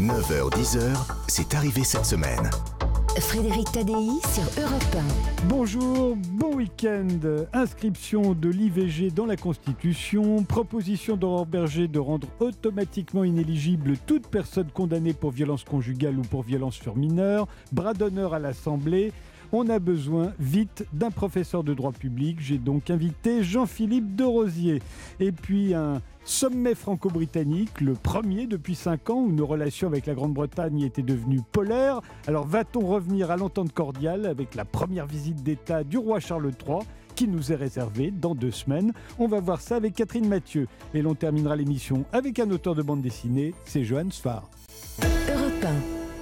9h-10h, c'est arrivé cette semaine. Frédéric Tadei sur Europe Bonjour, bon week-end. Inscription de l'IVG dans la Constitution, proposition d'Aurore Berger de rendre automatiquement inéligible toute personne condamnée pour violence conjugale ou pour violence sur mineur, bras d'honneur à l'Assemblée. On a besoin vite d'un professeur de droit public. J'ai donc invité Jean-Philippe de Rosier. Et puis un sommet franco-britannique, le premier depuis cinq ans où nos relations avec la Grande-Bretagne étaient devenues polaires. Alors va-t-on revenir à l'entente cordiale avec la première visite d'État du roi Charles III qui nous est réservée dans deux semaines? On va voir ça avec Catherine Mathieu. Et l'on terminera l'émission avec un auteur de bande dessinée, c'est Johan Sfar.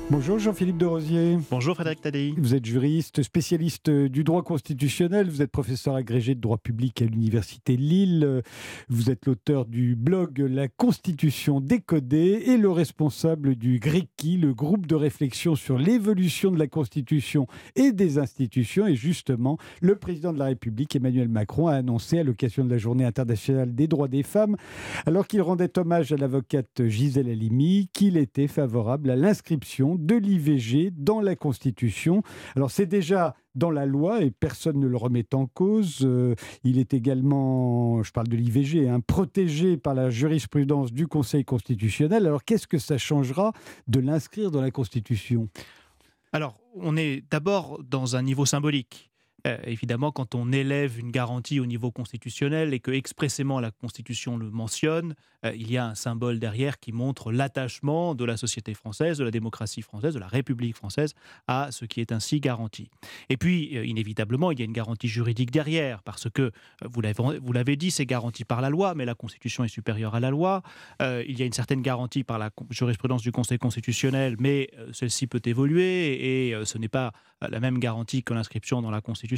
Bonjour Jean-Philippe de Rosier. Bonjour Frédéric Tadei. Vous êtes juriste, spécialiste du droit constitutionnel, vous êtes professeur agrégé de droit public à l'Université Lille, vous êtes l'auteur du blog La Constitution décodée et le responsable du GRICI, le groupe de réflexion sur l'évolution de la Constitution et des institutions. Et justement, le président de la République, Emmanuel Macron, a annoncé à l'occasion de la Journée internationale des droits des femmes, alors qu'il rendait hommage à l'avocate Gisèle Halimi, qu'il était favorable à l'inscription de l'IVG dans la Constitution. Alors c'est déjà dans la loi et personne ne le remet en cause. Euh, il est également, je parle de l'IVG, hein, protégé par la jurisprudence du Conseil constitutionnel. Alors qu'est-ce que ça changera de l'inscrire dans la Constitution? Alors on est d'abord dans un niveau symbolique. Euh, évidemment, quand on élève une garantie au niveau constitutionnel et que expressément la Constitution le mentionne, euh, il y a un symbole derrière qui montre l'attachement de la société française, de la démocratie française, de la République française à ce qui est ainsi garanti. Et puis, euh, inévitablement, il y a une garantie juridique derrière, parce que, vous l'avez dit, c'est garanti par la loi, mais la Constitution est supérieure à la loi. il y a une certaine garantie par la jurisprudence du Conseil constitutionnel, mais celle-ci peut évoluer et ce n'est pas la même garantie que l'inscription dans la Constitution.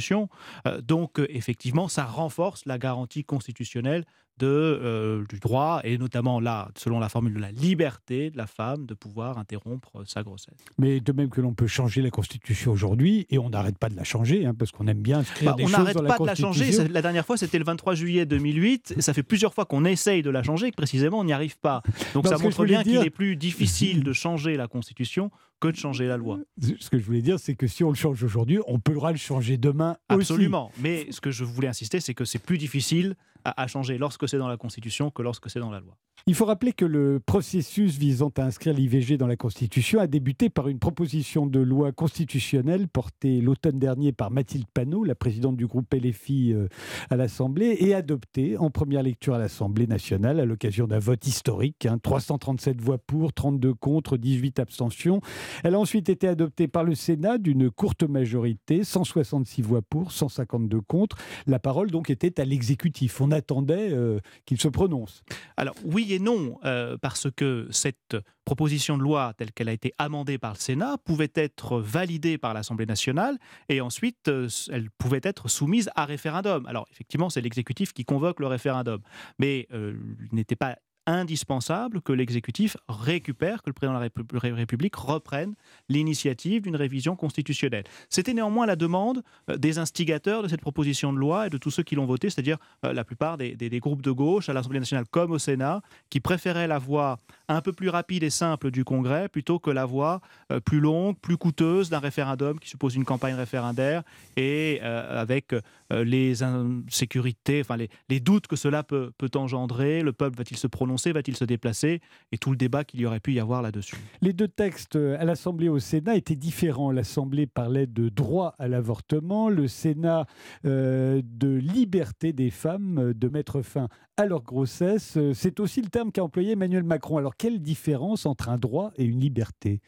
Euh, donc, euh, effectivement, ça renforce la garantie constitutionnelle de, euh, du droit, et notamment là, selon la formule de la liberté de la femme de pouvoir interrompre sa grossesse. Mais de même que l'on peut changer la Constitution aujourd'hui, et on n'arrête pas de la changer, hein, parce qu'on aime bien bah, des on la n'arrête pas de la changer. La dernière fois, c'était le 23 juillet 2008, et ça fait plusieurs fois qu'on essaye de la changer, et que précisément, on n'y arrive pas. Donc ça montre bien qu'il est plus difficile de changer la Constitution que de changer la loi. Ce que je voulais dire, c'est que si on le change aujourd'hui, on pourra le changer demain Absolument. Mais ce que je voulais insister, c'est que c'est plus difficile à, changer lorsque c'est dans la Constitution que lorsque c'est dans la loi. Il faut rappeler que le processus visant à inscrire l'IVG dans la Constitution a débuté par une proposition de loi constitutionnelle portée l'automne dernier par Mathilde Panot, la présidente du groupe LFI euh, à l'Assemblée, et adoptée en première lecture à l'Assemblée nationale à l'occasion d'un vote historique. 337 hein. voix pour, 32 contre, 18 abstentions. Elle a ensuite été adoptée par le Sénat d'une courte majorité, 166 voix pour, 152 contre. La parole donc était à l'exécutif. Attendait euh, qu'il se prononce. Alors oui et non, euh, parce que cette proposition de loi telle qu'elle a été amendée par le Sénat pouvait être validée par l'Assemblée nationale et ensuite euh, elle pouvait être soumise à référendum. Alors effectivement, c'est l'exécutif qui convoque le référendum, mais il n'était pas indispensable que l'exécutif récupère, que le président de la République reprenne l'initiative d'une révision constitutionnelle. C'était néanmoins la demande euh, des instigateurs de cette proposition de loi et de tous ceux qui l'ont votée, c'est-à-dire euh, la plupart des, groupes de gauche à l'Assemblée nationale comme au Sénat, qui préféraient la voie un peu plus rapide et simple du Congrès plutôt que la voie euh, plus longue, plus coûteuse d'un référendum qui suppose une campagne référendaire et avec les insécurités, enfin les, doutes que cela peut, peut engendrer. Le peuple va-t-il se prononcer va-t-il se déplacer Et tout le débat qu'il y aurait pu y avoir là-dessus. Les deux textes euh, à l'Assemblée et au Sénat étaient différents. L'Assemblée parlait de droit à l'avortement, le Sénat euh, de liberté des femmes, euh, de mettre fin à leur grossesse. C'est aussi le terme qu'a employé Emmanuel Macron. Alors quelle différence entre un droit et une liberté?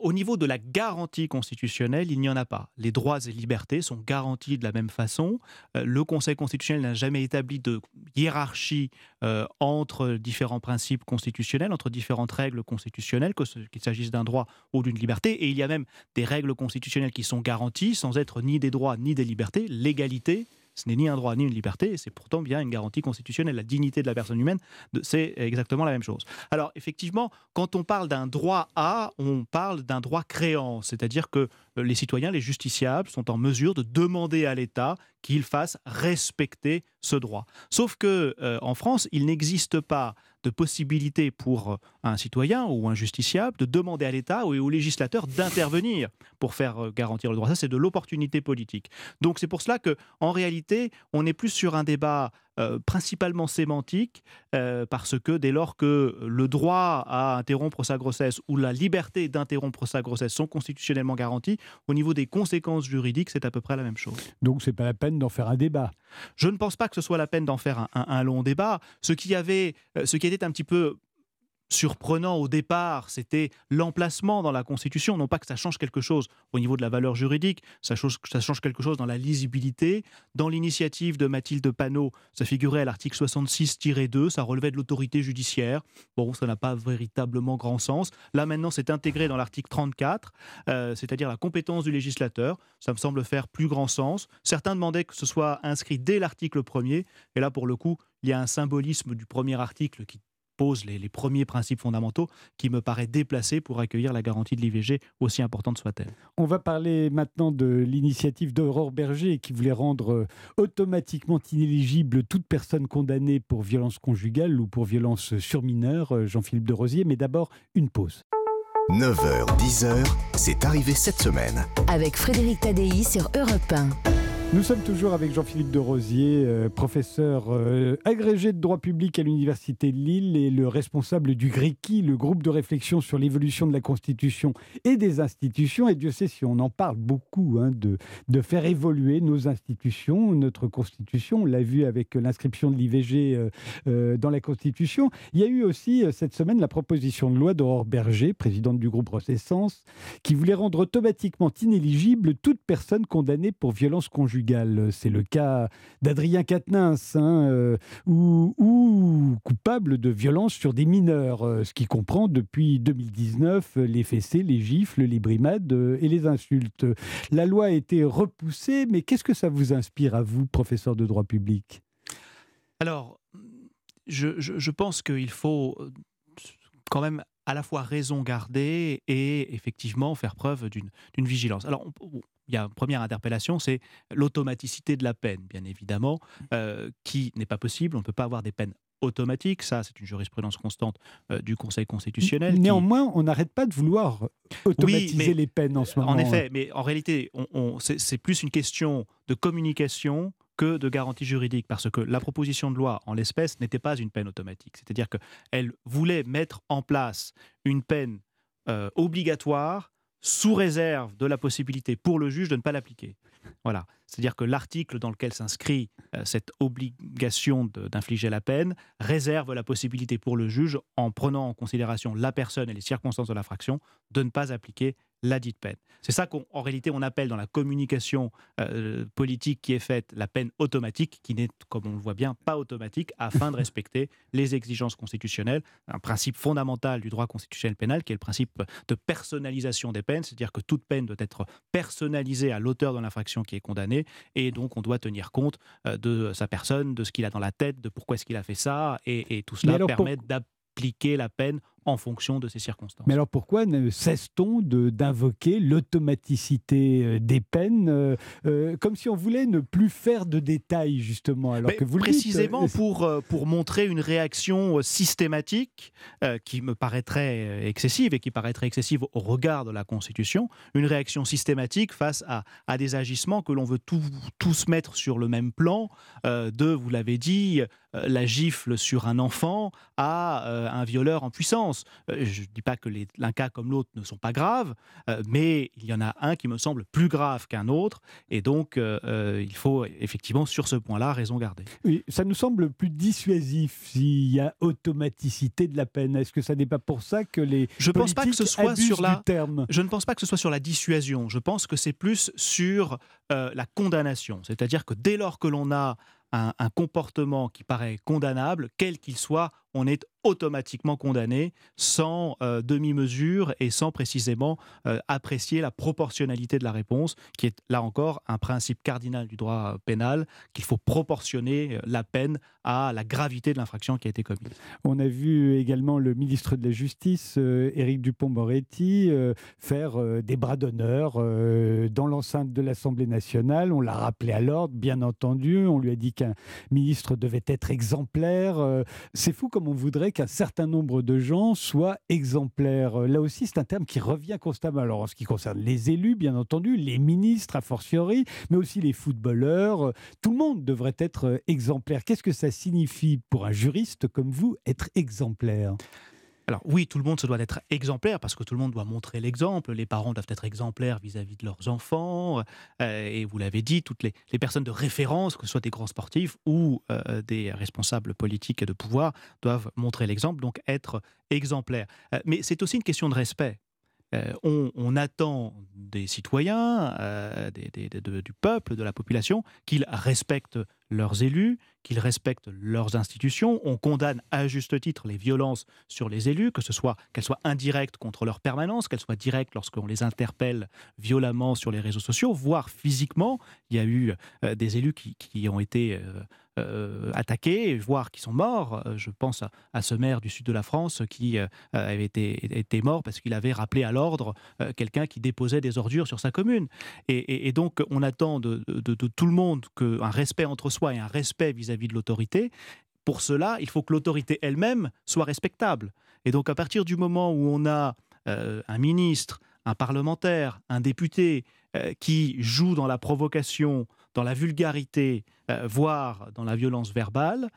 Au niveau de la garantie constitutionnelle, il n'y en a pas. Les droits et libertés sont garantis de la même façon. Euh, le Conseil constitutionnel n'a jamais établi de hiérarchie euh, entre différents principes constitutionnels, entre différentes règles constitutionnelles, qu'il s'agisse d'un droit ou d'une liberté. Et il y a même des règles constitutionnelles qui sont garanties sans être ni des droits ni des libertés. L'égalité, ce n'est ni un droit ni une liberté, c'est pourtant bien une garantie constitutionnelle. La dignité de la personne humaine, c'est exactement la même chose. Alors effectivement, quand on parle d'un droit à, on parle d'un droit créant, c'est-à-dire que euh, les citoyens, les justiciables, sont en mesure de demander à l'État qu'il fasse respecter ce droit. Sauf que euh, en France, il n'existe pas de possibilité pour un citoyen ou un justiciable de demander à l'État ou au législateur d'intervenir pour faire garantir le droit. Ça, c'est de l'opportunité politique. Donc c'est pour cela que, en réalité, on est plus sur un débat euh, principalement sémantique, euh, parce que dès lors que le droit à interrompre sa grossesse ou la liberté d'interrompre sa grossesse sont constitutionnellement garantis, au niveau des conséquences juridiques, c'est à peu près la même chose. Donc c'est pas la peine d'en faire un débat. Je ne pense pas que ce soit la peine d'en faire un, long débat. Ce qui avait, euh, ce qui était un petit peu surprenant au départ, c'était l'emplacement dans la Constitution. Non pas que ça change quelque chose au niveau de la valeur juridique, ça change, quelque chose dans la lisibilité. Dans l'initiative de Mathilde Panot, ça figurait à l'article 66-2, ça relevait de l'autorité judiciaire. Bon, ça n'a pas véritablement grand sens. Là maintenant, c'est intégré dans l'article 34, euh, c'est-à-dire la compétence du législateur. Ça me semble faire plus grand sens. Certains demandaient que ce soit inscrit dès l'article 1er, et là pour le coup, il y a un symbolisme du premier article qui pose les, premiers principes fondamentaux qui me paraît déplacé pour accueillir la garantie de l'IVG, aussi importante soit-elle. On va parler maintenant de l'initiative d'Aurore Berger qui voulait rendre euh, automatiquement inéligible toute personne condamnée pour violence conjugale ou pour violence sur mineur, euh, Jean-Philippe de Rosier. Mais d'abord, une pause. 9h, 10h, c'est arrivé cette semaine. Avec Frédéric Tadei sur Europe 1. Nous sommes toujours avec Jean-Philippe de Rosier, euh, professeur euh, agrégé de droit public à l'Université de Lille et le responsable du GRICI, le groupe de réflexion sur l'évolution de la Constitution et des institutions. Et Dieu sait si on en parle beaucoup, hein, de, faire évoluer nos institutions, notre Constitution. On l'a vu avec l'inscription de l'IVG euh, dans la Constitution. Il y a eu aussi cette semaine la proposition de loi d'Aurore Berger, présidente du groupe Renaissance, qui voulait rendre automatiquement inéligible toute personne condamnée pour violence conjugale c'est le cas d'Adrien Quatennens, hein, euh, ou, coupable de violence sur des mineurs, euh, ce qui comprend depuis 2019 les fessées, les gifles, les brimades euh, et les insultes. La loi a été repoussée, mais qu'est-ce que ça vous inspire à vous, professeur de droit public? Alors, je pense qu'il faut quand même à la fois raison garder et effectivement faire preuve d'une vigilance. Alors, il y a une première interpellation, c'est l'automaticité de la peine, bien évidemment, euh, qui n'est pas possible. On ne peut pas avoir des peines automatiques. Ça, c'est une jurisprudence constante euh, du Conseil constitutionnel. Néanmoins, on n'arrête pas de vouloir automatiser les peines en ce moment. En effet, mais en réalité, c'est plus une question de communication que de garantie juridique, parce que la proposition de loi, en l'espèce, n'était pas une peine automatique. C'est-à-dire qu'elle voulait mettre en place une peine euh, obligatoire sous réserve de la possibilité pour le juge de ne pas l'appliquer. Voilà. C'est-à-dire que l'article dans lequel s'inscrit euh, cette obligation d'infliger la peine réserve la possibilité pour le juge, en prenant en considération la personne et les circonstances de l'infraction, de ne pas appliquer la dite peine. C'est ça qu'en réalité on appelle dans la communication euh, politique qui est faite la peine automatique, qui n'est, comme on le voit bien, pas automatique, afin de respecter les exigences constitutionnelles, un principe fondamental du droit constitutionnel pénal, qui est le principe de personnalisation des peines, c'est-à-dire que toute peine doit être personnalisée à l'auteur de l'infraction qui est condamné, et donc on doit tenir compte euh, de sa personne, de ce qu'il a dans la tête, de pourquoi est-ce qu'il a fait ça, et, tout cela permet d'appliquer la peine en fonction de ces circonstances. Mais alors pourquoi ne cesse-t-on d'invoquer l'automaticité euh, des peines, euh, euh, comme si on voulait ne plus faire de détails, justement alors que vous Précisément dites, pour, pour montrer une réaction systématique qui me paraîtrait excessive et qui paraîtrait excessive au regard de la Constitution, une réaction systématique face à, à des agissements que l'on veut tous mettre sur le même plan, de, vous l'avez dit, la gifle sur un enfant à un violeur en puissance. Euh, je ne dis pas que l'un cas comme l'autre ne sont pas graves, euh, mais il y en a un qui me semble plus grave qu'un autre, et donc euh, il faut effectivement sur ce point-là raison garder. Oui, ça nous semble plus dissuasif s'il y a automaticité de la peine. Est-ce que ça n'est pas pour ça que les je pense pas que ce soit sur la terme? Je ne pense pas que ce soit sur la dissuasion. Je pense que c'est plus sur la condamnation. C'est-à-dire que dès lors que l'on a un, comportement qui paraît condamnable, quel qu'il soit, on est automatiquement condamné sans euh, demi-mesure et sans précisément euh, apprécier la proportionnalité de la réponse, qui est là encore un principe cardinal du droit pénal, qu'il faut proportionner euh, la peine à la gravité de l'infraction qui a été commise. On a vu également le ministre de la Justice, Éric Dupont-Moretti, faire des bras d'honneur dans l'enceinte de l'Assemblée nationale. On l'a rappelé à l'ordre, bien entendu. On lui a dit qu'un ministre devait être exemplaire. C'est fou comme on voudrait qu'un certain nombre de gens soient exemplaires. Là aussi, c'est un terme qui revient constamment. Alors, en ce qui concerne les élus, bien entendu, les ministres, a fortiori, mais aussi les footballeurs, tout le monde devrait être exemplaire. Qu'est-ce que ça signifie pour un juriste comme vous, être exemplaire? Alors oui, tout le monde se doit être exemplaire parce que tout le monde doit montrer l'exemple. Les parents doivent être exemplaires vis-à-vis de leurs enfants. Euh, et vous l'avez dit, toutes les, personnes de référence, que ce soit des grands sportifs ou euh, des responsables politiques et de pouvoir, doivent montrer l'exemple, donc être exemplaires. Euh, mais c'est aussi une question de respect. On, attend des citoyens, du peuple, de la population, qu'ils respectent leurs élus, qu'ils respectent leurs institutions. On condamne à juste titre les violences sur les élus, que ce soit qu'elles soient indirectes contre leur permanence, qu'elles soient directes lorsqu'on les interpelle violemment sur les réseaux sociaux, voire physiquement. Il y a eu euh, des élus qui, ont été euh, euh, attaqués, voire qui sont morts. Je pense à, ce maire du sud de la France qui avait été, mort parce qu'il avait rappelé à l'ordre quelqu'un qui déposait des ordures sur sa commune. Et, donc, on attend de, de tout le monde qu'un respect entre soi et un respect vis-à-vis de l'autorité. Pour cela, il faut que l'autorité elle-même soit respectable. Et donc à partir du moment où on a euh, un ministre, un parlementaire, un député euh, qui joue dans la provocation, dans la vulgarité, euh, voire dans la violence verbale,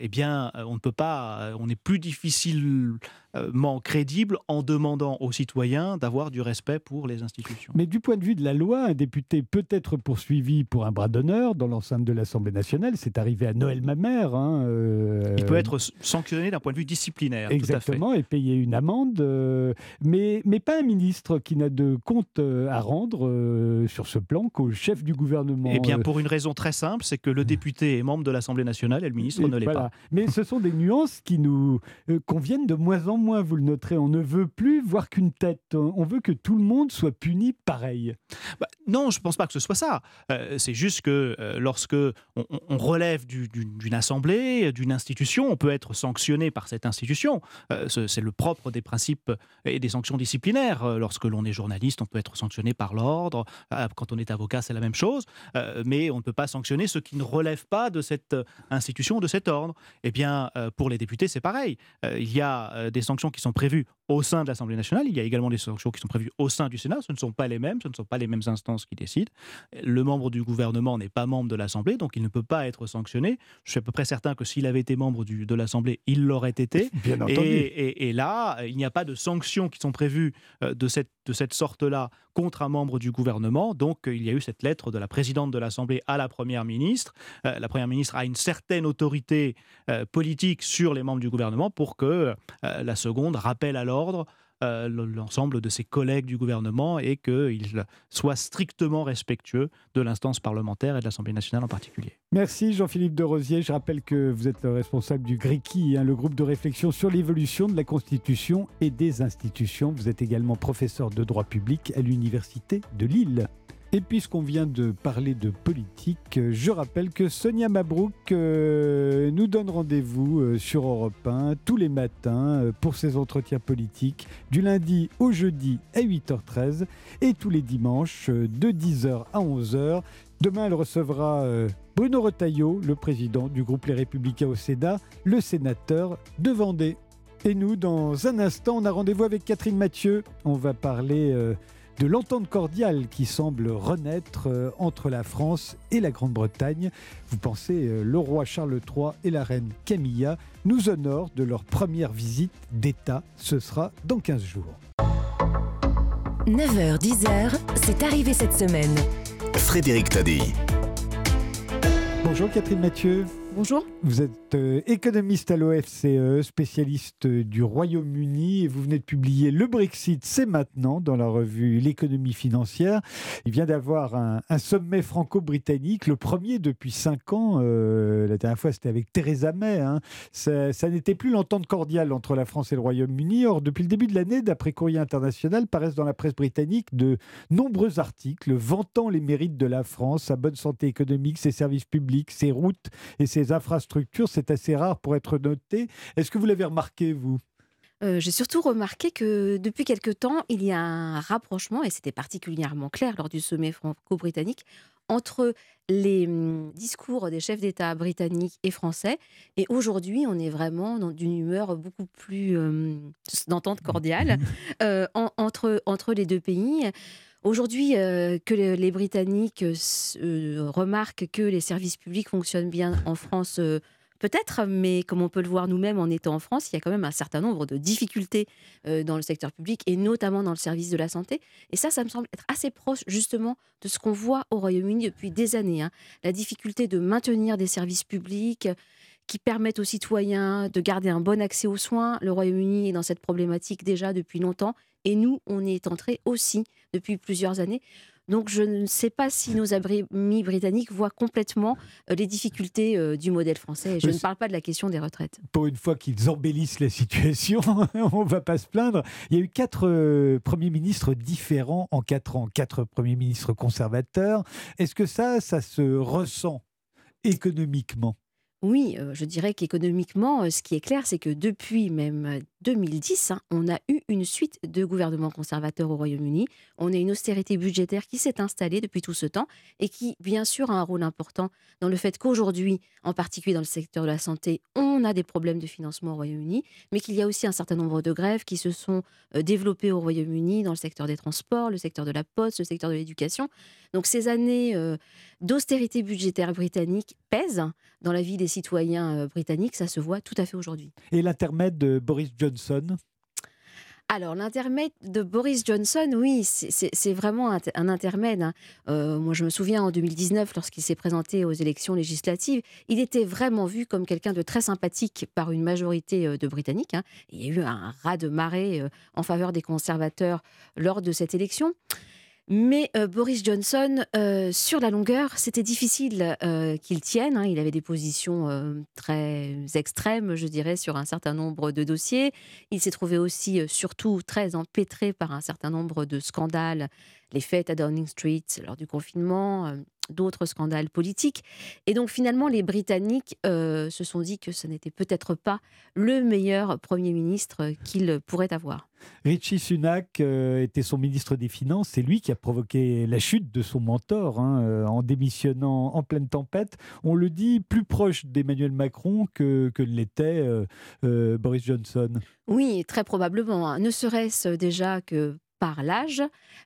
eh bien, on ne peut pas, on est plus difficilement crédible en demandant aux citoyens d'avoir du respect pour les institutions. Mais du point de vue de la loi, un député peut être poursuivi pour un bras d'honneur dans l'enceinte de l'Assemblée nationale. C'est arrivé à Noël Mamère. Hein, Il peut être sanctionné d'un point de vue disciplinaire. Exactement, et payer une amende. mais, mais pas un ministre qui n'a de compte à rendre sur ce plan qu'au chef du gouvernement. Eh bien, pour une raison très simple, c'est que le député est membre de l'Assemblée nationale et le ministre ne l'est pas. Mais ce sont des nuances qui nous euh, conviennent de moins en moins, vous le noterez. On ne veut plus voir qu'une tête. On veut que tout le monde soit puni pareil. Bah, non, je ne pense pas que ce soit ça. Euh, c'est juste que euh, lorsque on, relève d'une assemblée, d'une institution, on peut être sanctionné par cette institution. c'est le propre des principes et des sanctions disciplinaires. lorsque l'on est journaliste, on peut être sanctionné par l'ordre. quand on est avocat, c'est la même chose. mais on ne peut pas sanctionner ceux qui ne relèvent pas de cette institution, de cet ordre. Eh bien, pour les députés, c'est pareil. il y a des sanctions qui sont prévues au sein de l'Assemblée nationale. Il y a également des sanctions qui sont prévues au sein du Sénat. Ce ne sont pas les mêmes, ce ne sont pas les mêmes instances qui décident. Le membre du gouvernement n'est pas membre de l'Assemblée, donc il ne peut pas être sanctionné. Je suis à peu près certain que s'il avait été membre du, de l'Assemblée, il l'aurait été. Bien entendu. Et, et, là, il n'y a pas de sanctions qui sont prévues euh, de cette, de cette sorte-là contre un membre du gouvernement. Donc, il y a eu cette lettre de la présidente de l'Assemblée à la Première ministre. Euh, la Première ministre a une certaine autorité euh, politique sur les membres du gouvernement pour que la seconde rappelle alors euh, l'ensemble de ses collègues du gouvernement et qu'il soit strictement respectueux de l'instance parlementaire et de l'Assemblée nationale en particulier. Merci Jean-Philippe de Rosier. Je rappelle que vous êtes le responsable du GRICI, hein, le groupe de réflexion sur l'évolution de la Constitution et des institutions. Vous êtes également professeur de droit public à l'Université de Lille. Et puisqu'on vient de parler de politique, je rappelle que Sonia Mabrouk euh, nous donne rendez-vous euh, sur Europe 1 tous les matins euh, pour ses entretiens politiques, du lundi au jeudi à 8h13 et tous les dimanches de 10h à 11h. Demain, elle recevra Bruno Retailleau, le président du groupe Les Républicains au Sénat, le sénateur de Vendée. Et nous, dans un instant, on a rendez-vous avec Catherine Mathieu. On va parler de l'entente cordiale qui semble renaître euh, entre la France et la Grande-Bretagne. Vous pensez, euh, le roi Charles III et la reine Camilla nous honorent de leur première visite d'État. Ce sera dans 15 jours. 9h-10h, c'est arrivé cette semaine. Frédéric Tadei. Bonjour Catherine Mathieu. Bonjour. Vous êtes euh, économiste à l'OFCE, spécialiste du Royaume-Uni et vous venez de publier Le Brexit, c'est maintenant dans la revue L'économie financière. Il vient d'avoir un, sommet franco-britannique, le premier depuis cinq ans. Euh, la dernière fois, c'était avec Theresa May. Hein. Ça, ça n'était plus l'entente cordiale entre la France et le Royaume-Uni. Or, depuis le début de l'année, d'après Courrier International, paraissent dans la presse britannique de nombreux articles vantant les mérites de la France, sa bonne santé économique, ses services publics, ses routes et ses infrastructures, c'est assez rare pour être noté. Est-ce que vous l'avez remarqué, vous? Euh, j'ai surtout remarqué que depuis quelque temps, il y a un rapprochement, et c'était particulièrement clair lors du sommet franco-britannique, entre les hum, discours des chefs d'État britanniques et français. Et aujourd'hui, on est vraiment dans une humeur beaucoup plus hum, d'entente cordiale euh, en- entre, entre les deux pays. Aujourd'hui, euh, que les, Britanniques euh, euh, remarquent que les services publics fonctionnent bien en France, peut-être, mais comme on peut le voir nous-mêmes en étant en France, il y a quand même un certain nombre de difficultés dans le secteur public et notamment dans le service de la santé. Et ça, ça me semble être assez proche justement de ce qu'on voit au Royaume-Uni depuis des années. hein. La difficulté de maintenir des services publics qui permettent aux citoyens de garder un bon accès aux soins. Le Royaume-Uni est dans cette problématique déjà depuis longtemps et nous, on y est entrés aussi depuis plusieurs années. Donc je ne sais pas si nos amis britanniques voient complètement euh, les difficultés euh, du modèle français. Je ne parle pas de la question des retraites. Pour une fois qu'ils embellissent la situation, on va pas se plaindre. Il y a eu quatre euh, premiers ministres différents en quatre ans, quatre premiers ministres conservateurs. Est-ce que ça, ça se ressent économiquement? Oui, je dirais qu'économiquement, ce qui est clair, c'est que depuis même euh, 2010, hein, on a eu une suite de gouvernements conservateurs au Royaume-Uni. On a une austérité budgétaire qui s'est installée depuis tout ce temps et qui, bien sûr, a un rôle important dans le fait qu'aujourd'hui, en particulier dans le secteur de la santé, on a des problèmes de financement au Royaume-Uni, mais qu'il y a aussi un certain nombre de grèves qui se sont développées au Royaume-Uni dans le secteur des transports, le secteur de la poste, le secteur de l'éducation. Donc ces années d'austérité budgétaire britannique pèsent dans la vie des citoyens euh, britanniques, ça se voit tout à fait aujourd'hui. Et l'intermède de Boris Johnson? Alors, l'intermède de Boris Johnson, oui, c'est- vraiment un, un intermède. hein. Euh, moi, je me souviens en 2019, lorsqu'il s'est présenté aux élections législatives, il était vraiment vu comme quelqu'un de très sympathique par une majorité euh, de Britanniques. hein. Il y a eu un raz de marée en faveur des conservateurs lors de cette élection. Mais euh, Boris Johnson, euh, sur la longueur, c'était difficile euh, qu'il tienne. hein. Il avait des positions très extrêmes, je dirais, sur un certain nombre de dossiers. Il s'est trouvé aussi, surtout, très empêtré par un certain nombre de scandales, les fêtes à Downing Street lors du confinement, euh, d'autres scandales politiques. Et donc, finalement, les Britanniques euh, se sont dit que ce n'était peut-être pas le meilleur Premier ministre qu'il pourrait avoir. Richie Sunak euh, était son ministre des Finances. C'est lui qui a provoqué la chute de son mentor hein, en démissionnant en pleine tempête. On le dit plus proche d'Emmanuel Macron que, l'était euh, Boris Johnson. Oui, très probablement. hein. Ne serait-ce déjà que par l'âge,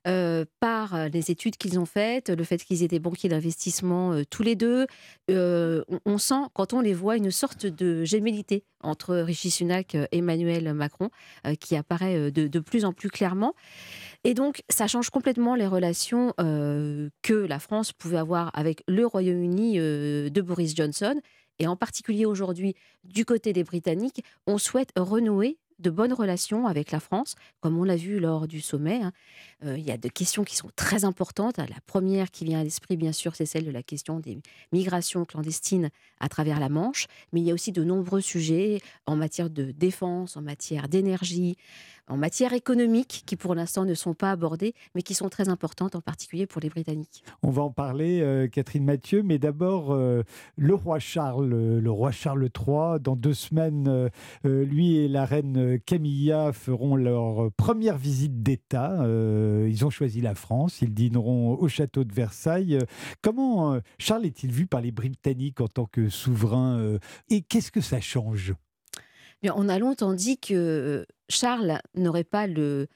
euh, par les études qu'ils ont faites, le fait qu'ils étaient banquiers d'investissement euh, tous les deux. Euh, on, sent, quand on les voit, une sorte de gémellité entre Rishi Sunak et Emmanuel Macron euh, qui apparaît euh, de, plus en plus clairement. Et donc, ça change complètement les relations euh, que la France pouvait avoir avec le Royaume-Uni euh, de Boris Johnson. Et en particulier aujourd'hui, du côté des Britanniques, on souhaite renouer de bonnes relations avec la France, comme on l'a vu lors du sommet. hein. Euh, il y a des questions qui sont très importantes. La première qui vient à l'esprit, bien sûr, c'est celle de la question des migrations clandestines à travers la Manche. Mais il y a aussi de nombreux sujets en matière de défense, en matière d'énergie, en matière économique, qui pour l'instant ne sont pas abordées, mais qui sont très importantes, en particulier pour les Britanniques. On va en parler, euh, Catherine Mathieu, mais d'abord, euh, le roi Charles, euh, le roi Charles III, dans deux semaines, lui et la reine Camilla feront leur première visite d'État. Ils ont choisi la France, ils dîneront au château de Versailles. Comment Charles est-il vu par les Britanniques en tant que souverain Et qu'est-ce que ça change? Bien, on a longtemps dit que Charles n'aurait pas le,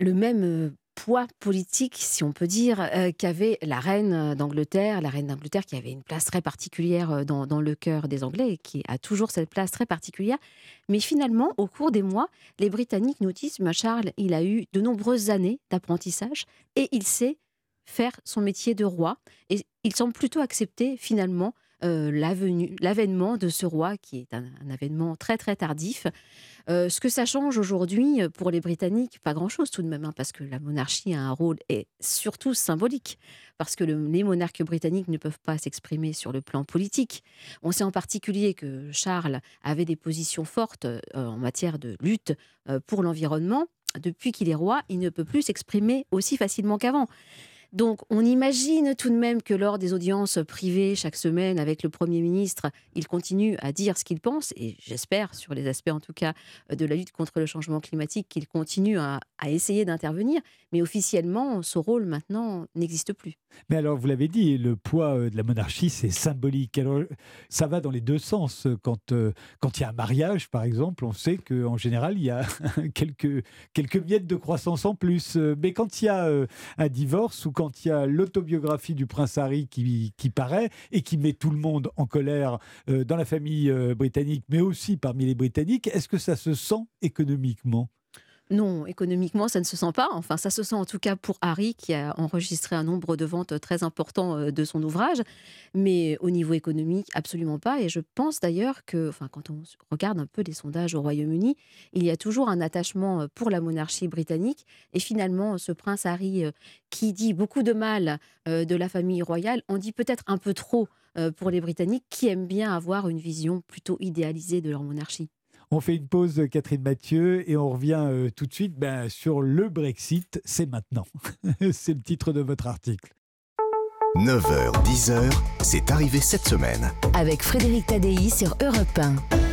même euh, poids politique, si on peut dire, euh, qu'avait la reine d'Angleterre, la reine d'Angleterre qui avait une place très particulière euh, dans, le cœur des Anglais et qui a toujours cette place très particulière. Mais finalement, au cours des mois, les Britanniques nous disent, bah, Charles, il a eu de nombreuses années d'apprentissage et il sait faire son métier de roi. Et il semble plutôt accepter finalement euh, l'avènement de ce roi, qui est un, un avènement très très tardif. Euh, ce que ça change aujourd'hui euh, pour les Britanniques, pas grand-chose tout de même, hein, parce que la monarchie a un rôle et surtout symbolique, parce que le- les monarques britanniques ne peuvent pas s'exprimer sur le plan politique. On sait en particulier que Charles avait des positions fortes euh, en matière de lutte pour l'environnement. Depuis qu'il est roi, il ne peut plus s'exprimer aussi facilement qu'avant. Donc on imagine tout de même que lors des audiences privées chaque semaine avec le Premier ministre, il continue à dire ce qu'il pense, et j'espère, sur les aspects en tout cas de la lutte contre le changement climatique, qu'il continue à, essayer d'intervenir, mais officiellement, ce rôle maintenant n'existe plus. Mais alors, vous l'avez dit, le poids euh, de la monarchie, c'est symbolique. Alors, ça va dans les deux sens. Quand, euh, il y a un mariage, par exemple, on sait qu'en général, il y a quelques, quelques miettes de croissance en plus. Mais quand il y a euh, un divorce ou quand il y a l'autobiographie du prince Harry qui, qui paraît et qui met tout le monde en colère dans la famille britannique, mais aussi parmi les Britanniques, est-ce que ça se sent économiquement? Non, économiquement, ça ne se sent pas. Enfin, ça se sent en tout cas pour Harry, qui a enregistré un nombre de ventes très important euh, de son ouvrage. Mais au niveau économique, absolument pas. Et je pense d'ailleurs que, enfin, quand on regarde un peu les sondages au Royaume-Uni, il y a toujours un attachement euh, pour la monarchie britannique. Et finalement, ce prince Harry, euh, qui dit beaucoup de mal de la famille royale, en dit peut-être un peu trop pour les Britanniques, qui aiment bien avoir une vision plutôt idéalisée de leur monarchie. On fait une pause, Catherine Mathieu, et on revient euh, tout de suite ben, sur le Brexit. C'est maintenant. c'est le titre de votre article. 9h, 10h, c'est arrivé cette semaine. Avec Frédéric Tadei sur Europe 1.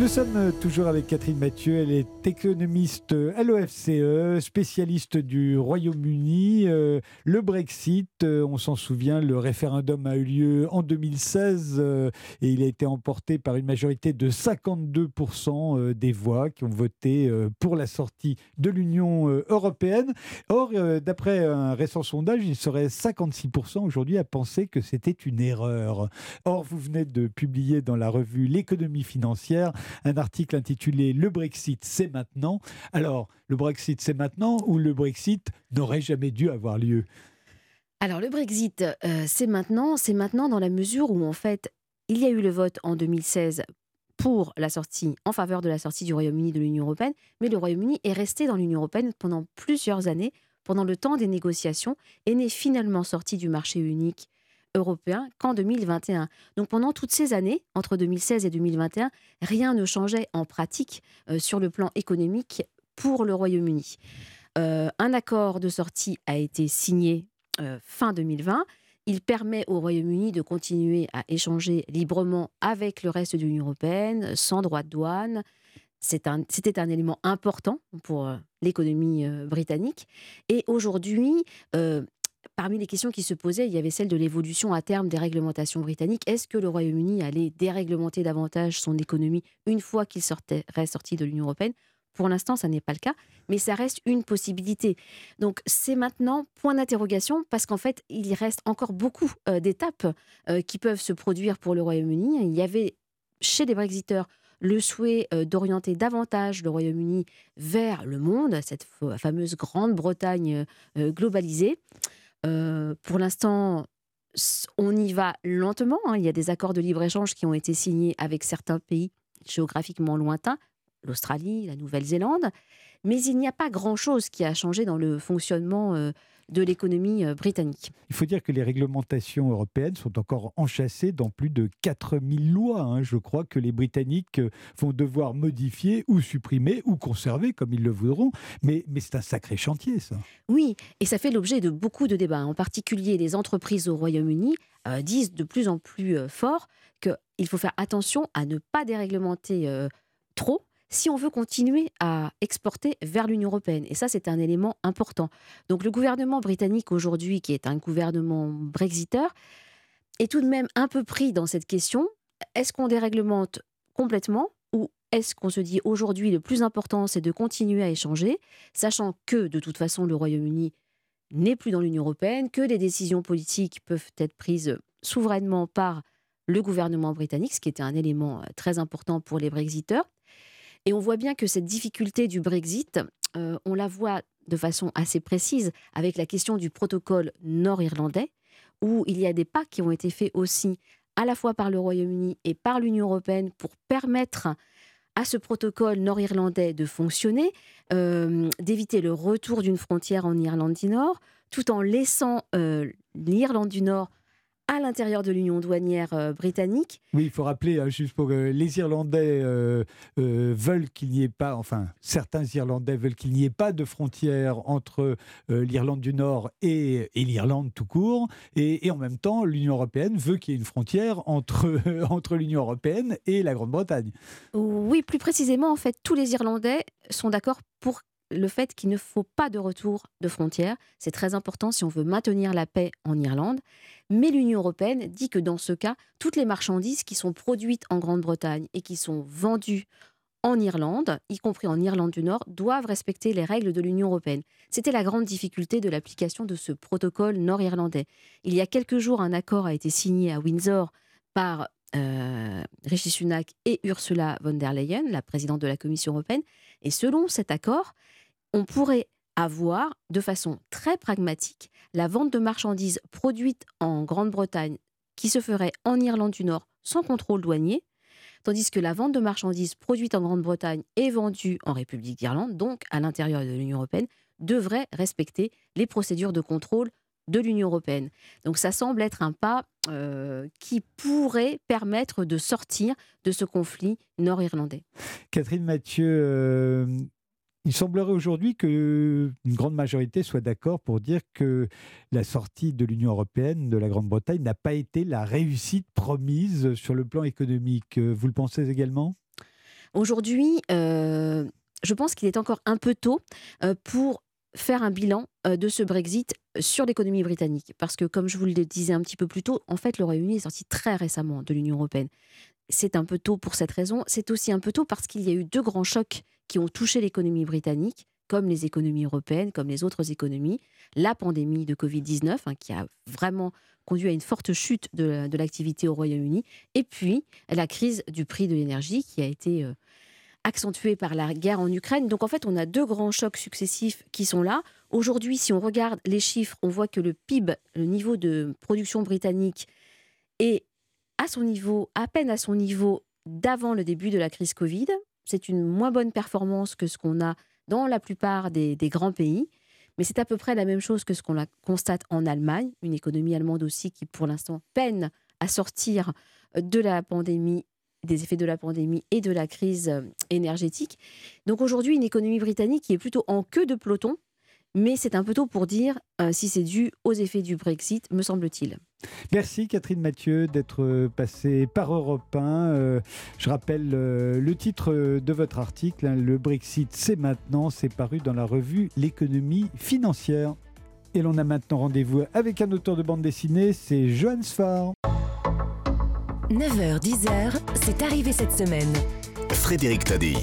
Nous sommes toujours avec Catherine Mathieu, elle est économiste à l'OFCE, spécialiste du Royaume-Uni. Euh, le Brexit, euh, on s'en souvient, le référendum a eu lieu en 2016 euh, et il a été emporté par une majorité de 52% des voix qui ont voté pour la sortie de l'Union européenne. Or, d'après un récent sondage, il serait 56% aujourd'hui à penser que c'était une erreur. Or, vous venez de publier dans la revue L'économie financière un article intitulé Le Brexit, c'est maintenant. Alors, le Brexit, c'est maintenant ou le Brexit n'aurait jamais dû avoir lieu? Alors, le Brexit, euh, c'est maintenant. C'est maintenant dans la mesure où, en fait, il y a eu le vote en 2016 pour la sortie, en faveur de la sortie du Royaume-Uni de l'Union européenne, mais le Royaume-Uni est resté dans l'Union européenne pendant plusieurs années, pendant le temps des négociations, et n'est finalement sorti du marché unique européen qu'en 2021. Donc pendant toutes ces années, entre 2016 et 2021, rien ne changeait en pratique euh, sur le plan économique pour le Royaume-Uni. Euh, un accord de sortie a été signé euh, fin 2020. Il permet au Royaume-Uni de continuer à échanger librement avec le reste de l'Union européenne, sans droit de douane. C'était un, un, élément important pour l'économie britannique. Et aujourd'hui, parmi les questions qui se posaient, il y avait celle de l'évolution à terme des réglementations britanniques. Est-ce que le Royaume-Uni allait déréglementer davantage son économie une fois qu'il serait sorti de l'Union européenne? Pour l'instant, ça n'est pas le cas, mais ça reste une possibilité. Donc c'est maintenant point d'interrogation parce qu'en fait, il reste encore beaucoup euh, d'étapes euh, qui peuvent se produire pour le Royaume-Uni. Il y avait chez les Brexiteurs le souhait euh, d'orienter davantage le Royaume-Uni vers le monde, cette fameuse Grande-Bretagne globalisée. Euh, pour l'instant, on y va lentement. Hein. Il y a des accords de libre-échange qui ont été signés avec certains pays géographiquement lointains, l'Australie, la Nouvelle-Zélande. Mais il n'y a pas grand-chose qui a changé dans le fonctionnement euh, de l'économie euh, britannique. Il faut dire que les réglementations européennes sont encore enchâssées dans plus de 4000 lois. Hein. Je crois que les Britanniques euh, vont devoir modifier ou supprimer ou conserver comme ils le voudront. Mais, mais c'est un sacré chantier, ça. Oui, et ça fait l'objet de beaucoup de débats. En particulier, les entreprises au Royaume-Uni euh, disent de plus en plus fort qu'il faut faire attention à ne pas déréglementer trop si on veut continuer à exporter vers l'Union européenne. Et ça, c'est un élément important. Donc le gouvernement britannique aujourd'hui, qui est un gouvernement brexiteur, est tout de même un peu pris dans cette question. Est-ce qu'on déréglemente complètement ou est-ce qu'on se dit aujourd'hui le plus important, c'est de continuer à échanger, sachant que de toute façon, le Royaume-Uni n'est plus dans l'Union européenne, que les décisions politiques peuvent être prises souverainement par le gouvernement britannique, ce qui était un élément euh, très important pour les Brexiteurs. Et on voit bien que cette difficulté du Brexit, euh, on la voit de façon assez précise avec la question du protocole nord-irlandais, où il y a des pas qui ont été faits aussi à la fois par le Royaume-Uni et par l'Union européenne pour permettre à ce protocole nord-irlandais de fonctionner, euh, d'éviter le retour d'une frontière en Irlande du Nord, tout en laissant euh, l'Irlande du Nord à l'intérieur de l'union douanière euh, britannique. Oui, il faut rappeler, hein, juste pour que les Irlandais euh, euh, veulent qu'il n'y ait pas, enfin, certains Irlandais veulent qu'il n'y ait pas de frontière entre l'Irlande du Nord et, l'Irlande tout court, et, en même temps, l'Union européenne veut qu'il y ait une frontière entre, entre l'Union européenne et la Grande-Bretagne. Oui, plus précisément, en fait, tous les Irlandais sont d'accord pour le fait qu'il ne faut pas de retour de frontières. C'est très important si on veut maintenir la paix en Irlande. Mais l'Union européenne dit que dans ce cas, toutes les marchandises qui sont produites en Grande-Bretagne et qui sont vendues en Irlande, y compris en Irlande du Nord, doivent respecter les règles de l'Union européenne. C'était la grande difficulté de l'application de ce protocole nord-irlandais. Il y a quelques jours, un accord a été signé à Windsor par euh, Rishi Sunak et Ursula von der Leyen, la présidente de la Commission européenne. Et selon cet accord, on pourrait avoir de façon très pragmatique la vente de marchandises produites en Grande-Bretagne qui se ferait en Irlande du Nord sans contrôle douanier, tandis que la vente de marchandises produites en Grande-Bretagne et vendues en République d'Irlande, donc à l'intérieur de l'Union européenne, devrait respecter les procédures de contrôle de l'Union européenne. Donc ça semble être un pas euh, qui pourrait permettre de sortir de ce conflit nord-irlandais. Catherine Mathieu, euh, il semblerait aujourd'hui qu'une grande majorité soit d'accord pour dire que la sortie de l'Union européenne de la Grande-Bretagne n'a pas été la réussite promise sur le plan économique. Vous le pensez également? Aujourd'hui, euh, je pense qu'il est encore un peu tôt euh, pour faire un bilan euh, de ce Brexit sur l'économie britannique. Parce que, comme je vous le disais un petit peu plus tôt, en fait, le Royaume-Uni est sorti très récemment de l'Union européenne. C'est un peu tôt pour cette raison. C'est aussi un peu tôt parce qu'il y a eu deux grands chocs qui ont touché l'économie britannique, comme les économies européennes, comme les autres économies. La pandémie de Covid-19, hein, qui a vraiment conduit à une forte chute de, l'activité au Royaume-Uni, et puis la crise du prix de l'énergie, qui a été euh, accentuée par la guerre en Ukraine. Donc en fait, on a deux grands chocs successifs qui sont là. Aujourd'hui, si on regarde les chiffres, on voit que le PIB, le niveau de production britannique, est à son niveau, à peine à son niveau d'avant le début de la crise Covid c'est une moins bonne performance que ce qu'on a dans la plupart des, grands pays. Mais c'est à peu près la même chose que ce qu'on constate en Allemagne, une économie allemande aussi qui, pour l'instant, peine à sortir de la pandémie, des effets de la pandémie et de la crise euh, énergétique. Donc aujourd'hui, une économie britannique qui est plutôt en queue de peloton mais c'est un peu tôt pour dire euh, si c'est dû aux effets du Brexit, me semble-t-il. Merci Catherine Mathieu d'être euh, passée par Europe 1. Euh, je rappelle le titre de votre article, hein, Le Brexit, c'est maintenant, c'est paru dans la revue L'économie financière. Et l'on a maintenant rendez-vous avec un auteur de bande dessinée, c'est Johan Sfar. 9h, 10h, c'est arrivé cette semaine. Frédéric Tadei.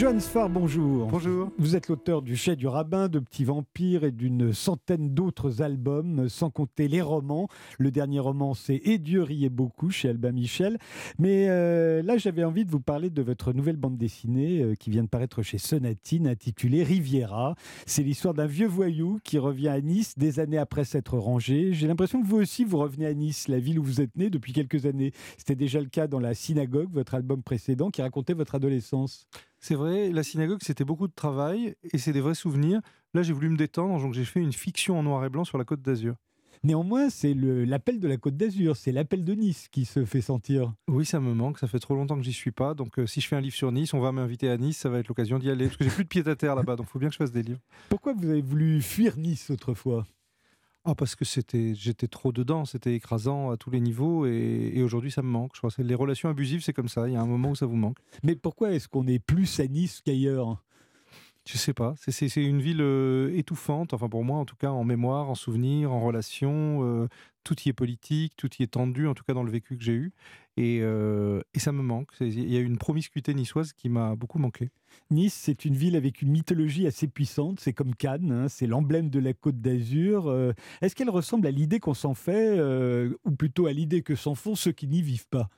Johannes Sfar, bonjour. Bonjour. Vous êtes l'auteur du Chai du Rabbin, de Petits Vampires et d'une centaine d'autres albums, sans compter les romans. Le dernier roman, c'est Et Dieu riait beaucoup chez Albin Michel. Mais euh, là, j'avais envie de vous parler de votre nouvelle bande dessinée euh, qui vient de paraître chez Sonatine, intitulée Riviera. C'est l'histoire d'un vieux voyou qui revient à Nice des années après s'être rangé. J'ai l'impression que vous aussi, vous revenez à Nice, la ville où vous êtes né depuis quelques années. C'était déjà le cas dans La Synagogue, votre album précédent, qui racontait votre adolescence. C'est vrai, la synagogue, c'était beaucoup de travail et c'est des vrais souvenirs. Là, j'ai voulu me détendre, donc j'ai fait une fiction en noir et blanc sur la côte d'Azur. Néanmoins, c'est l'appel de la Côte d'Azur, c'est l'appel de Nice qui se fait sentir. Oui, ça me manque, ça fait trop longtemps que j'y suis pas. Donc, euh, si je fais un livre sur Nice, on va m'inviter à Nice, ça va être l'occasion d'y aller. Parce que j'ai plus de pied à terre là-bas, donc il faut bien que je fasse des livres. Pourquoi vous avez voulu fuir Nice autrefois? Ah, parce que c'était, j'étais trop dedans, c'était écrasant à tous les niveaux et, aujourd'hui ça me manque. Je crois les relations abusives, c'est comme ça. Il y a un moment où ça vous manque. Mais pourquoi est-ce qu'on est plus à Nice qu'ailleurs? Je sais pas. C'est, une ville euh, étouffante. Enfin pour moi, en tout cas, en mémoire, en souvenir, en relation. Euh, tout y est politique, tout y est tendu, en tout cas dans le vécu que j'ai eu. Et, euh, ça me manque. Il y a une promiscuité niçoise qui m'a beaucoup manqué. Nice, c'est une ville avec une mythologie assez puissante. C'est comme Cannes, hein, c'est l'emblème de la Côte d'Azur. Est-ce qu'elle ressemble à l'idée qu'on s'en fait, ou plutôt à l'idée que s'en font ceux qui n'y vivent pas?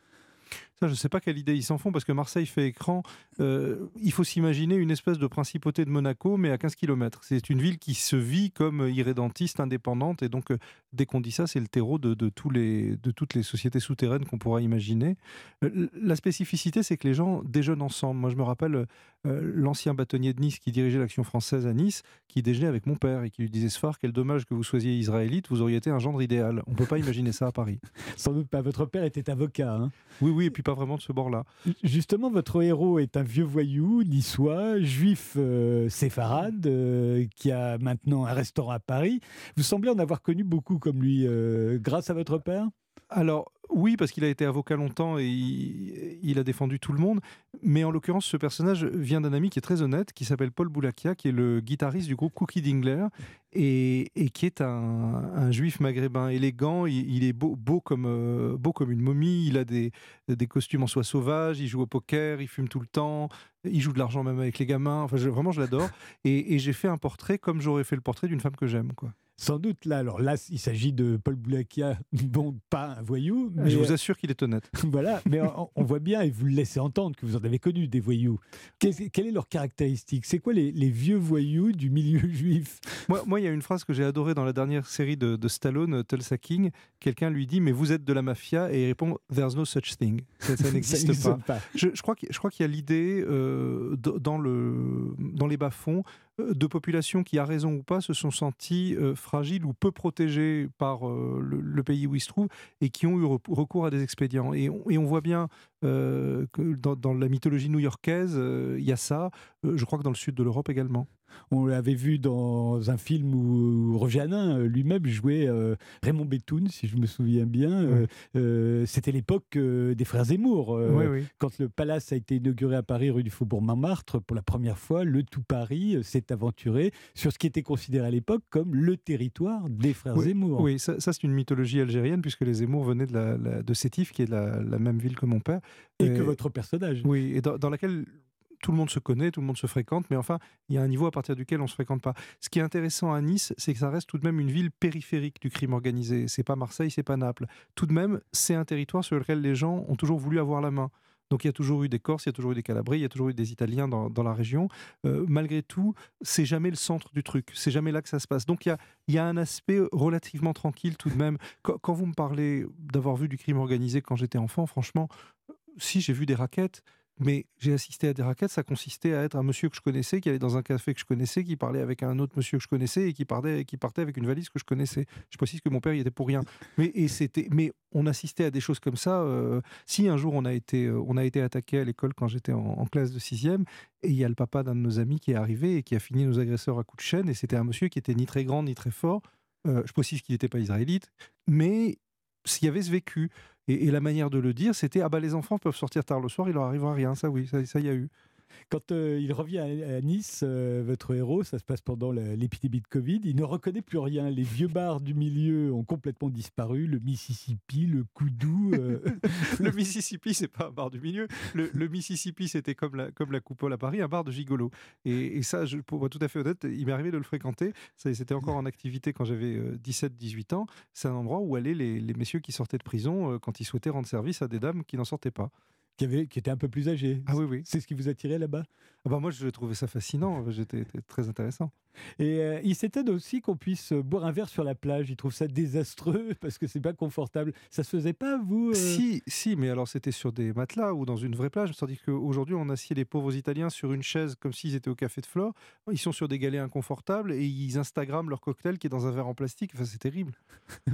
Ça, je ne sais pas quelle idée ils s'en font, parce que Marseille fait écran. euh, il faut s'imaginer une espèce de principauté de Monaco, mais à 15 km. C'est une ville qui se vit comme irrédentiste, indépendante, et donc euh, dès qu'on dit ça, c'est le terreau de, de tous les, de toutes les sociétés souterraines qu'on pourra imaginer. Euh, La spécificité, c'est que les gens déjeunent ensemble. Moi, je me rappelle l'ancien bâtonnier de Nice qui dirigeait l'action française à Nice, qui déjeunait avec mon père et qui lui disait Sfar, quel dommage que vous soyez israélite, vous auriez été un gendre idéal. On ne peut pas imaginer ça à Paris. Sans doute pas. Votre père était avocat. hein. Oui, oui, et puis pas vraiment de ce bord-là. Justement, votre héros est un vieux voyou, niçois, juif euh, séfarade, euh, qui a maintenant un restaurant à Paris. Vous semblez en avoir connu beaucoup comme lui, euh, grâce à votre père? Alors, oui, parce qu'il a été avocat longtemps et il, il a défendu tout le monde. Mais en l'occurrence, ce personnage vient d'un ami qui est très honnête, qui s'appelle Paul Boulakia, qui est le guitariste du groupe Cookie Dingler et, et qui est un, un juif maghrébin élégant. Il, il est beau, beau, comme, euh, beau comme une momie. Il a des, des costumes en soie sauvage. Il joue au poker. Il fume tout le temps. Il joue de l'argent même avec les gamins. Enfin, je- vraiment, je l'adore. Et, et j'ai fait un portrait comme j'aurais fait le portrait d'une femme que j'aime. quoi. Sans doute là. Alors là, il s'agit de Paul Boulakia, bon, pas un voyou, mais Je vous assure qu'il est honnête. voilà. Mais on, on voit bien, et vous le laissez entendre, que vous en avez connu des voyous. Quelle est leur caractéristique? C'est quoi les, les vieux voyous du milieu juif? Moi, moi, il y a une phrase que j'ai adorée dans la dernière série de, de Stallone, euh, Tulsa King. Quelqu'un lui dit Mais vous êtes de la mafia Et il répond There's no such thing. Ça, ça n'existe pas. Je, je crois qu'il y a l'idée euh, dans, le, dans les bas-fonds euh, de populations qui, à raison ou pas, se sont senties euh, fragiles ou peu protégées par euh, le, pays où ils se trouvent et qui ont eu re- recours à des expédients. Et on voit bien euh, que dans, dans la mythologie new-yorkaise, euh, il y a ça. Euh, je crois que dans le sud de l'Europe également. On l'avait vu dans un film où Roger Hanin euh, lui-même jouait euh, Raymond Bétoun, si je me souviens bien. Euh, C'était l'époque euh, des frères Zemmour. Oui, oui. Quand le palace a été inauguré à Paris, rue du Faubourg Montmartre, pour la première fois, le tout Paris s'est aventuré sur ce qui était considéré à l'époque comme le territoire des frères Zemmour. Oui, ça, ça, c'est une mythologie algérienne, puisque les Zemmour venaient de, la, la- de Sétif, qui est la, la même ville que mon père. Et Et- que votre personnage. Oui, et dans, dans laquelle tout le monde se connaît, tout le monde se fréquente, mais enfin, il y a un niveau à partir duquel on ne se fréquente pas. Ce qui est intéressant à Nice, c'est que ça reste tout de même une ville périphérique du crime organisé. C'est pas Marseille, c'est pas Naples. Tout de même, c'est un territoire sur lequel les gens ont toujours voulu avoir la main. Donc il y a toujours eu des Corses, il y a toujours eu des Calabrais, il y a toujours eu des Italiens dans, dans la région. Euh, malgré tout, c'est jamais le centre du truc. C'est jamais là que ça se passe. Donc il y a, il y a un aspect relativement tranquille tout de même. Quand, quand vous me parlez d'avoir vu du crime organisé quand j'étais enfant, franchement, si j'ai vu des raquettes, mais j'ai assisté à des raquettes, ça consistait à être un monsieur que je connaissais, qui allait dans un café que je connaissais, qui parlait avec un autre monsieur que je connaissais et qui partait, qui partait avec une valise que je connaissais. Je précise que mon père y était pour rien. Mais, et c'était, mais on assistait à des choses comme ça. euh, si un jour on a été, euh, on a été attaqué à l'école quand j'étais en, classe de sixième, et il y a le papa d'un de nos amis qui est arrivé et qui a fini nos agresseurs à coups de chaîne, et c'était un monsieur qui était ni très grand ni très fort. Euh, je précise qu'il n'était pas israélite, mais s'il y avait ce vécu. Et, la manière de le dire, c'était ah bah les enfants peuvent sortir tard le soir, il leur arrivera rien. Ça oui, ça, ça y a eu. Quand euh, il revient à, Nice, euh, votre héros, ça se passe pendant l'épidémie de Covid, il ne reconnaît plus rien. Les vieux bars du milieu ont complètement disparu, le Mississippi, le Koudou. euh, le Mississippi, c'est pas un bar du milieu. Le, Mississippi, c'était comme la, comme la coupole à Paris, un bar de gigolo. Et, ça, je, pour être tout à fait honnête, il m'est arrivé de le fréquenter. C'était encore en activité quand j'avais 17-18 ans. C'est un endroit où allaient les, messieurs qui sortaient de prison quand ils souhaitaient rendre service à des dames qui n'en sortaient pas. Qui, avait, qui était un peu plus âgé. Ah oui, oui. C'est ce qui vous attirait là-bas Ah bah moi, je trouvais ça fascinant. J'étais très intéressant. Et euh, il s'étonne aussi qu'on puisse euh, boire un verre sur la plage. Il trouve ça désastreux parce que c'est pas confortable. Ça se faisait pas, vous euh? Si, si, mais alors c'était sur des matelas ou dans une vraie plage. Tandis qu'aujourd'hui, on assied les pauvres Italiens sur une chaise comme s'ils étaient au café de Flore. Ils sont sur des galets inconfortables et ils Instagramment leur cocktail qui est dans un verre en plastique. Enfin, c'est terrible.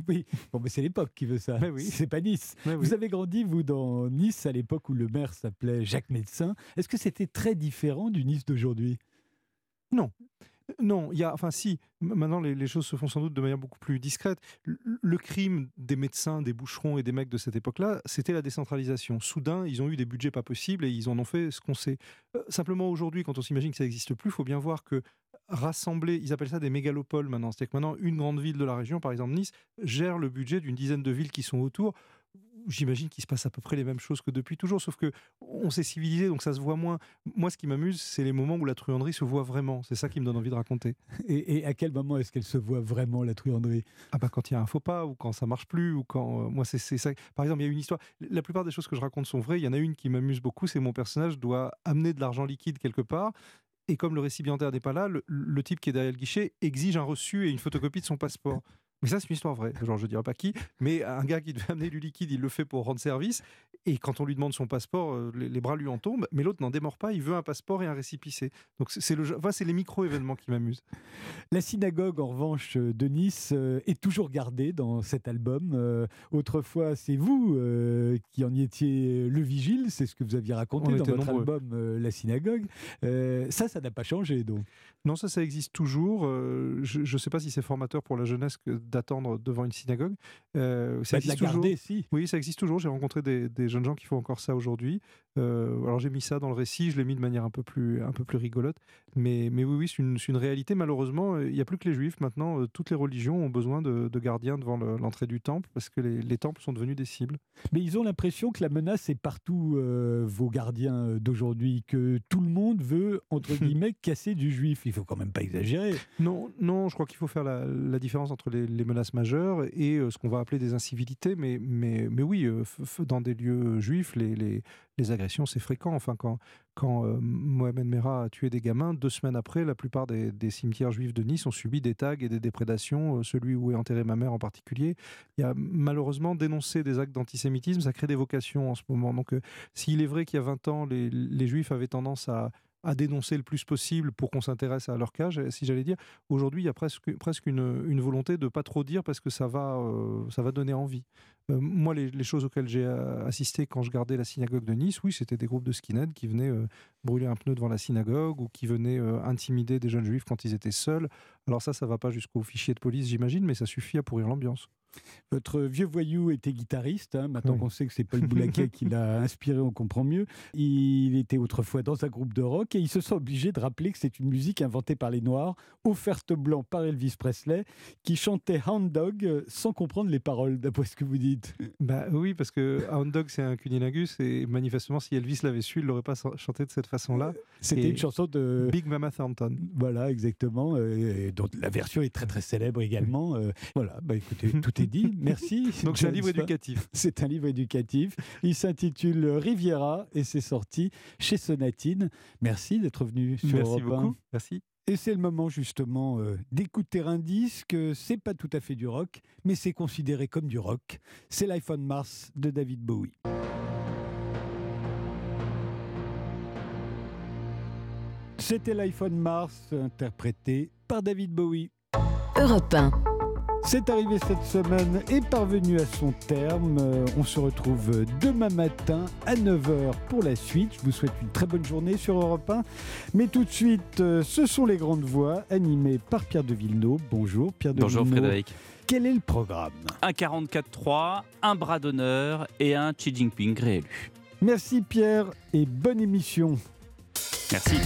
Oui, bon, mais c'est l'époque qui veut ça. Oui. C'est pas Nice. Mais oui. Vous avez grandi, vous, dans Nice à l'époque où le maire s'appelait Jacques Médecin. Est-ce que c'était très différent du Nice d'aujourd'hui? Non, il y a, enfin si, maintenant les, les choses se font sans doute de manière beaucoup plus discrète. Le, le crime des médecins, des boucherons et des mecs de cette époque-là, c'était la décentralisation. Soudain, ils ont eu des budgets pas possibles et ils en ont fait ce qu'on sait. Euh, simplement aujourd'hui, quand on s'imagine que ça n'existe plus, il faut bien voir que rassembler, ils appellent ça des mégalopoles maintenant, c'est-à-dire que maintenant une grande ville de la région, par exemple Nice, gère le budget d'une dizaine de villes qui sont autour. J'imagine qu'il se passe à peu près les mêmes choses que depuis toujours, sauf que on s'est civilisé, donc ça se voit moins. Moi, ce qui m'amuse, c'est les moments où la truanderie se voit vraiment. C'est ça qui me donne envie de raconter. Et, à quel moment est-ce qu'elle se voit vraiment, la truanderie? Ah bah quand il y a un faux pas, ou quand ça marche plus, ou quand... Euh, moi, c'est ça. Par exemple, il y a une histoire... La plupart des choses que je raconte sont vraies. Il y en a une qui m'amuse beaucoup, c'est mon personnage doit amener de l'argent liquide quelque part, et comme le récipiendaire n'est pas là, le, type qui est derrière le guichet exige un reçu et une photocopie de son passeport. Mais ça, c'est une histoire vraie. Genre, je dirais pas qui, mais un gars qui devait amener du liquide, il le fait pour rendre service. Et quand on lui demande son passeport, euh, les, bras lui en tombent. Mais l'autre n'en démord pas. Il veut un passeport et un récipicé. Donc, c'est le, enfin, c'est les micro-événements qui m'amusent. La synagogue, en revanche, de Nice, euh, est toujours gardée dans cet album. Euh, autrefois, c'est vous qui en étiez le vigile. C'est ce que vous aviez raconté dans votre album, La synagogue. ça, ça n'a pas changé, donc. Non, ça, ça existe toujours. je ne sais pas si c'est formateur pour la jeunesse que d'attendre devant une synagogue. Euh, ça bah, existe toujours. si. Oui, ça existe toujours. J'ai rencontré des, jeunes gens qui font encore ça aujourd'hui. Euh, alors j'ai mis ça dans le récit, je l'ai mis de manière un peu plus, un peu plus rigolote. Mais, mais oui, oui, c'est une, une, réalité. Malheureusement, il n'y a plus que les juifs. Maintenant, euh, toutes les religions ont besoin de, gardiens devant l'entrée du temple parce que les, les, temples sont devenus des cibles. Mais ils ont l'impression que la menace est partout, euh, vos gardiens d'aujourd'hui, que tout le monde veut, entre guillemets, casser du juif. Il faut quand même pas exagérer. Non, non je crois qu'il faut faire la, la différence entre les, les, menaces majeures et ce qu'on va appeler des incivilités. Mais, mais, mais oui, dans des lieux juifs, les, les, les agressions, c'est fréquent. Enfin, quand, quand euh, Mohamed Merah a tué des gamins, deux semaines après, la plupart des, cimetières juifs de Nice ont subi des tags et des déprédations, euh, celui où est enterrée ma mère en particulier. Il y a malheureusement dénoncé des actes d'antisémitisme, ça crée des vocations en ce moment. Donc, euh, s'il est vrai qu'il y a 20 ans, les, les juifs avaient tendance à à dénoncer le plus possible pour qu'on s'intéresse à leur cas, si j'allais dire. Aujourd'hui, il y a presque, presque une, une volonté de pas trop dire parce que ça va, euh, ça va donner envie. Euh, moi, les, choses auxquelles j'ai assisté quand je gardais la synagogue de Nice, oui, c'était des groupes de skinheads qui venaient euh, brûler un pneu devant la synagogue ou qui venaient intimider des jeunes juifs quand ils étaient seuls. Alors ça, ça va pas jusqu'au fichier de police, j'imagine, mais ça suffit à pourrir l'ambiance. Votre vieux voyou était guitariste. Hein. maintenant qu'on sait que c'est Paul Boulaquet qui l'a inspiré, on comprend mieux. Il était autrefois dans un groupe de rock et il se sent obligé de rappeler que c'est une musique inventée par les Noirs, offerte blanc par Elvis Presley, qui chantait Hound Dog sans comprendre les paroles, d'après ce que vous dites. Bah oui, parce que Hound Dog c'est un cunilingus et manifestement si Elvis l'avait su, il l'aurait pas chanté de cette façon-là. C'était une chanson de Big Mama Thornton. Voilà, exactement. Et dont la version est très très célèbre également. Euh, voilà, bah écoutez, tout est dit. Merci. Donc c'est un livre éducatif. C'est un livre éducatif. Il s'intitule Riviera et c'est sorti chez Sonatine. Merci d'être venu sur Merci beaucoup. Merci. Et c'est le moment justement euh, d'écouter un disque. C'est pas tout à fait du rock, mais c'est considéré comme du rock. C'est l'iPhone Mars de David Bowie. C'était l'iPhone Mars interprété par David Bowie. Europe 1. C'est arrivé cette semaine et parvenu à son terme. Euh, on se retrouve demain matin à 9h pour la suite. Je vous souhaite une très bonne journée sur Europe 1. Mais tout de suite, euh, ce sont les grandes voix animées par Pierre de Villeneuve. Bonjour Pierre de Bonjour Frédéric. Quel est le programme? Un 44-3, un bras d'honneur et un Xi Jinping réélu. Merci Pierre et bonne émission. Merci.